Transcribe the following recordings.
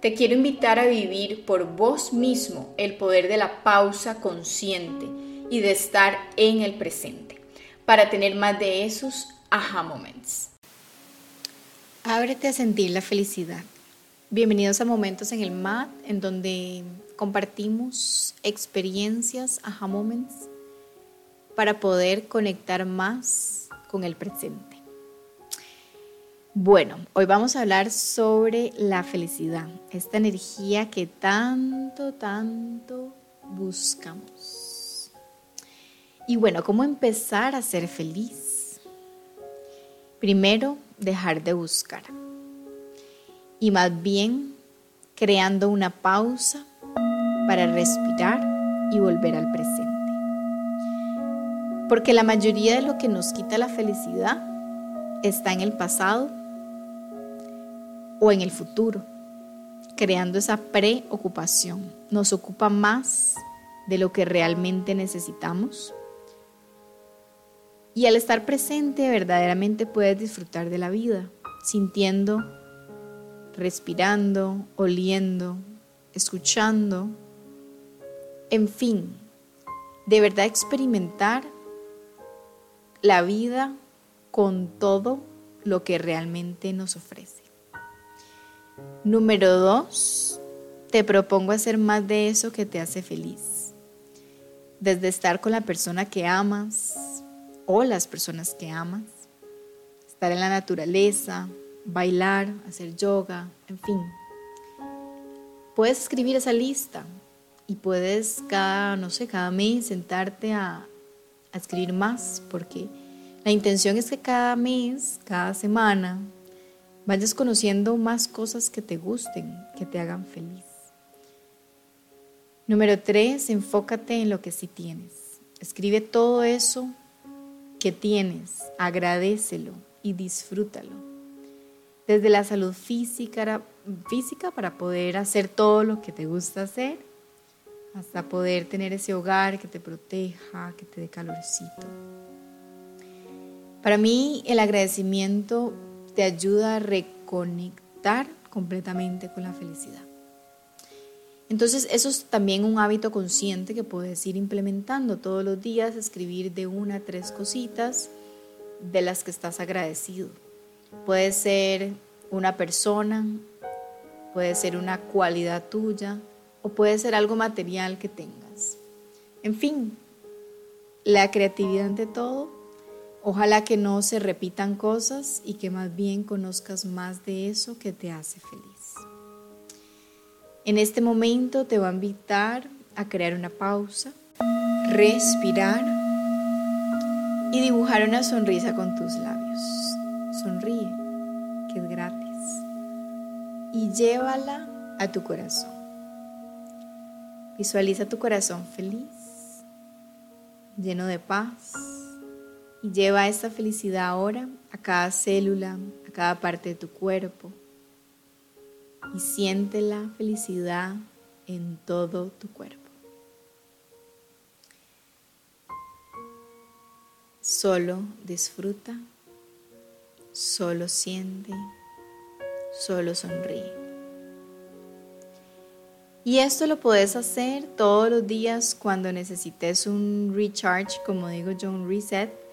Te quiero invitar a vivir por vos mismo el poder de la pausa consciente y de estar en el presente para tener más de esos aha moments. Ábrete a sentir la felicidad. Bienvenidos a Momentos en el MAT, en donde compartimos experiencias, aha moments, para poder conectar más con el presente. Bueno, hoy vamos a hablar sobre la felicidad, esta energía que tanto, tanto buscamos. Y bueno, ¿cómo empezar a ser feliz? Primero, dejar de buscar. Y más bien, creando una pausa para respirar y volver al presente. Porque la mayoría de lo que nos quita la felicidad está en el pasado o en el futuro, creando esa preocupación. Nos ocupa más de lo que realmente necesitamos. Y al estar presente verdaderamente puedes disfrutar de la vida, sintiendo, respirando, oliendo, escuchando, en fin, de verdad experimentar la vida con todo lo que realmente nos ofrece. Número dos, te propongo hacer más de eso que te hace feliz. Desde estar con la persona que amas o las personas que amas, estar en la naturaleza, bailar, hacer yoga, en fin. Puedes escribir esa lista y puedes cada, no sé, cada mes sentarte a, a escribir más, porque la intención es que cada mes, cada semana, vayas conociendo más cosas que te gusten, que te hagan feliz. Número tres, enfócate en lo que sí tienes. Escribe todo eso que tienes, agradecelo y disfrútalo. Desde la salud física, física para poder hacer todo lo que te gusta hacer, hasta poder tener ese hogar que te proteja, que te dé calorcito. Para mí el agradecimiento te ayuda a reconectar completamente con la felicidad. Entonces, eso es también un hábito consciente que puedes ir implementando todos los días, escribir de una a tres cositas de las que estás agradecido. Puede ser una persona, puede ser una cualidad tuya o puede ser algo material que tengas. En fin, la creatividad ante todo Ojalá que no se repitan cosas y que más bien conozcas más de eso que te hace feliz. En este momento te voy a invitar a crear una pausa, respirar y dibujar una sonrisa con tus labios. Sonríe, que es gratis. Y llévala a tu corazón. Visualiza tu corazón feliz, lleno de paz y lleva esta felicidad ahora a cada célula, a cada parte de tu cuerpo. Y siente la felicidad en todo tu cuerpo. Solo disfruta, solo siente, solo sonríe. Y esto lo puedes hacer todos los días cuando necesites un recharge, como digo yo, un reset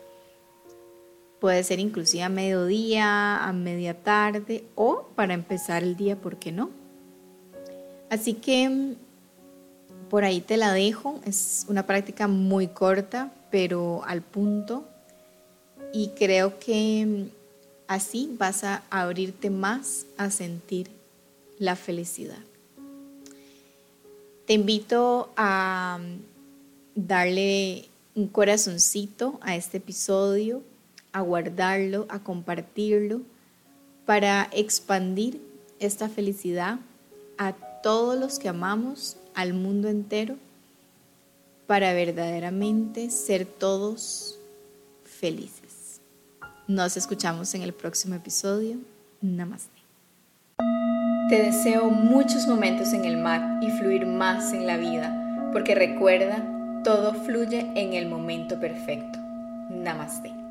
Puede ser inclusive a mediodía, a media tarde o para empezar el día, ¿por qué no? Así que mm, por ahí te la dejo. Es una práctica muy corta, pero al punto. Y creo que mm, así vas a abrirte más a sentir la felicidad. Te invito a mm, darle un corazoncito a este episodio a guardarlo, a compartirlo, para expandir esta felicidad a todos los que amamos, al mundo entero, para verdaderamente ser todos felices. Nos escuchamos en el próximo episodio. Namaste. Te deseo muchos momentos en el mar y fluir más en la vida, porque recuerda, todo fluye en el momento perfecto. Namaste.